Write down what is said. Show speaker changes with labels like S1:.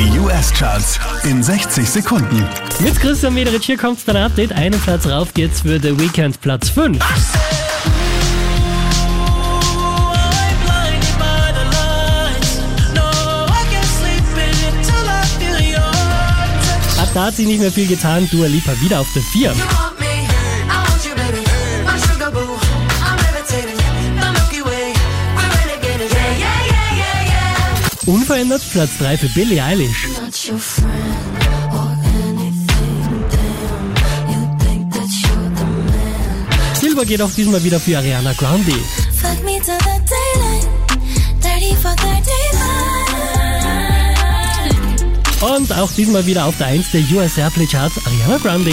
S1: Die US-Charts in 60 Sekunden.
S2: Mit Christian Mederich, hier kommt dein Update. Einen Platz rauf geht's für The Weekend, Platz 5. Ab da hat sich nicht mehr viel getan. Dua Lipa wieder auf der 4. Unverändert Platz 3 für Billie Eilish. Silber geht auch diesmal wieder für Ariana Grande.
S3: Fuck me till the daylight. 30 for 39.
S2: Und auch diesmal wieder auf der 1 der US Airplay Charts Ariana Grande.